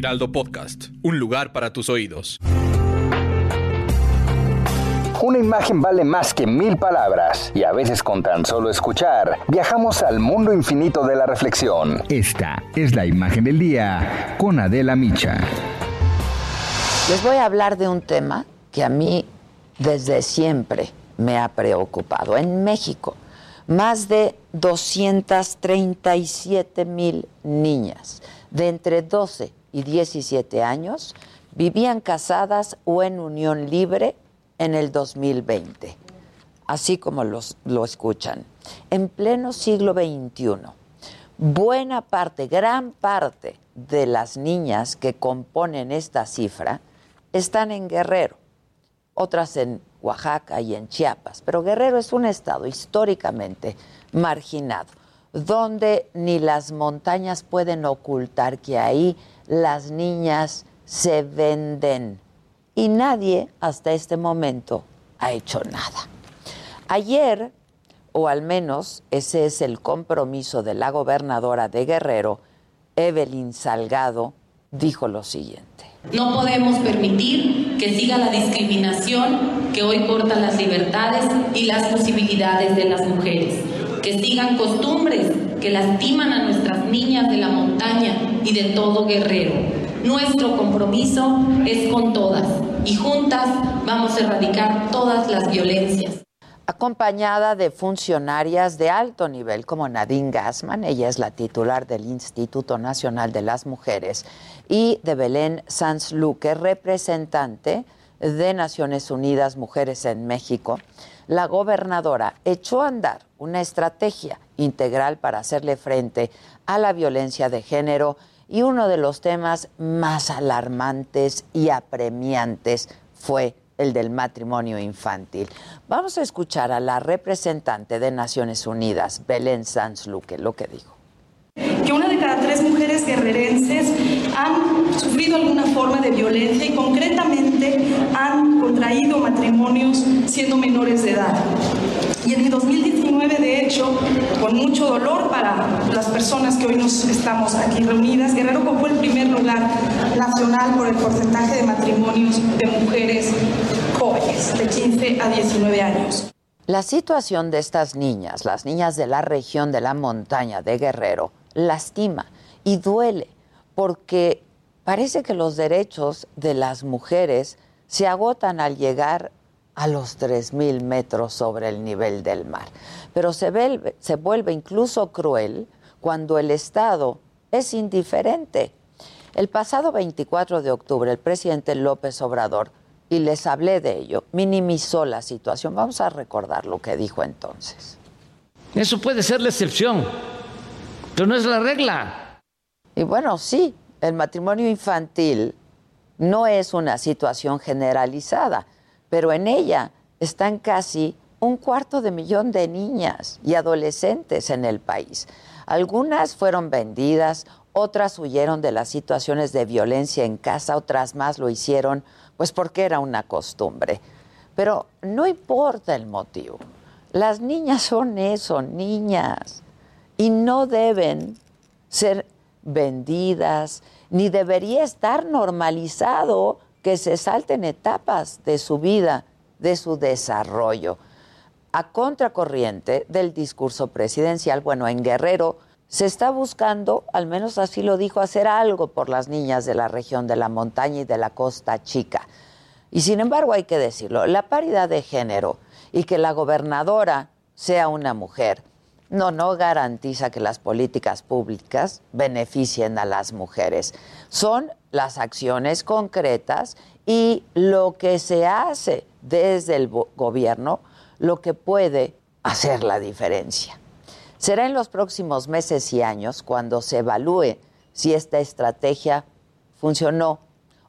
Heraldo Podcast, un lugar para tus oídos. Una imagen vale más que mil palabras y a veces con tan solo escuchar viajamos al mundo infinito de la reflexión. Esta es la imagen del día con Adela Micha. Les voy a hablar de un tema que a mí desde siempre me ha preocupado. En México, más de 237 mil niñas de entre 12 y 17 años vivían casadas o en unión libre en el 2020, así como los, lo escuchan. En pleno siglo XXI, buena parte, gran parte de las niñas que componen esta cifra están en Guerrero, otras en Oaxaca y en Chiapas, pero Guerrero es un estado históricamente marginado, donde ni las montañas pueden ocultar que ahí las niñas se venden y nadie hasta este momento ha hecho nada. Ayer, o al menos ese es el compromiso de la gobernadora de Guerrero, Evelyn Salgado, dijo lo siguiente. No podemos permitir que siga la discriminación que hoy corta las libertades y las posibilidades de las mujeres, que sigan costumbres que lastiman a nuestras niñas de la montaña y de todo guerrero. Nuestro compromiso es con todas y juntas vamos a erradicar todas las violencias. Acompañada de funcionarias de alto nivel como Nadine Gassman, ella es la titular del Instituto Nacional de las Mujeres, y de Belén Sanz Luque, representante de Naciones Unidas Mujeres en México, la gobernadora echó a andar una estrategia integral para hacerle frente a la violencia de género y uno de los temas más alarmantes y apremiantes fue el del matrimonio infantil. Vamos a escuchar a la representante de Naciones Unidas, Belén Sanz Luque, lo que dijo que una de cada tres mujeres guerrerenses han sufrido alguna forma de violencia y concretamente han contraído matrimonios siendo menores de edad. Y en el 2019, de hecho, con mucho dolor para las personas que hoy nos estamos aquí reunidas, Guerrero ocupó el primer lugar nacional por el porcentaje de matrimonios de mujeres jóvenes, de 15 a 19 años. La situación de estas niñas, las niñas de la región de la montaña de Guerrero, lastima y duele porque parece que los derechos de las mujeres se agotan al llegar a los 3.000 metros sobre el nivel del mar. Pero se se vuelve incluso cruel cuando el Estado es indiferente. El pasado 24 de octubre, el presidente López Obrador, y les hablé de ello, minimizó la situación. Vamos a recordar lo que dijo entonces. Eso puede ser la excepción no es la regla. Y bueno, sí, el matrimonio infantil no es una situación generalizada, pero en ella están casi un cuarto de millón de niñas y adolescentes en el país. Algunas fueron vendidas, otras huyeron de las situaciones de violencia en casa, otras más lo hicieron pues porque era una costumbre. Pero no importa el motivo. Las niñas son eso, niñas y no deben ser vendidas, ni debería estar normalizado que se salten etapas de su vida, de su desarrollo. A contracorriente del discurso presidencial, bueno, en Guerrero se está buscando, al menos así lo dijo, hacer algo por las niñas de la región de la montaña y de la costa chica. Y sin embargo hay que decirlo, la paridad de género y que la gobernadora sea una mujer no, no garantiza que las políticas públicas beneficien a las mujeres. Son las acciones concretas y lo que se hace desde el gobierno lo que puede hacer la diferencia. Será en los próximos meses y años cuando se evalúe si esta estrategia funcionó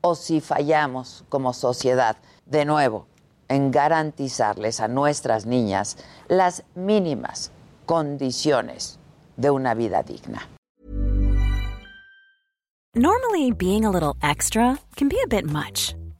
o si fallamos como sociedad. De nuevo, en garantizarles a nuestras niñas las mínimas condiciones de una vida digna. Normally, being a little extra can be a bit much,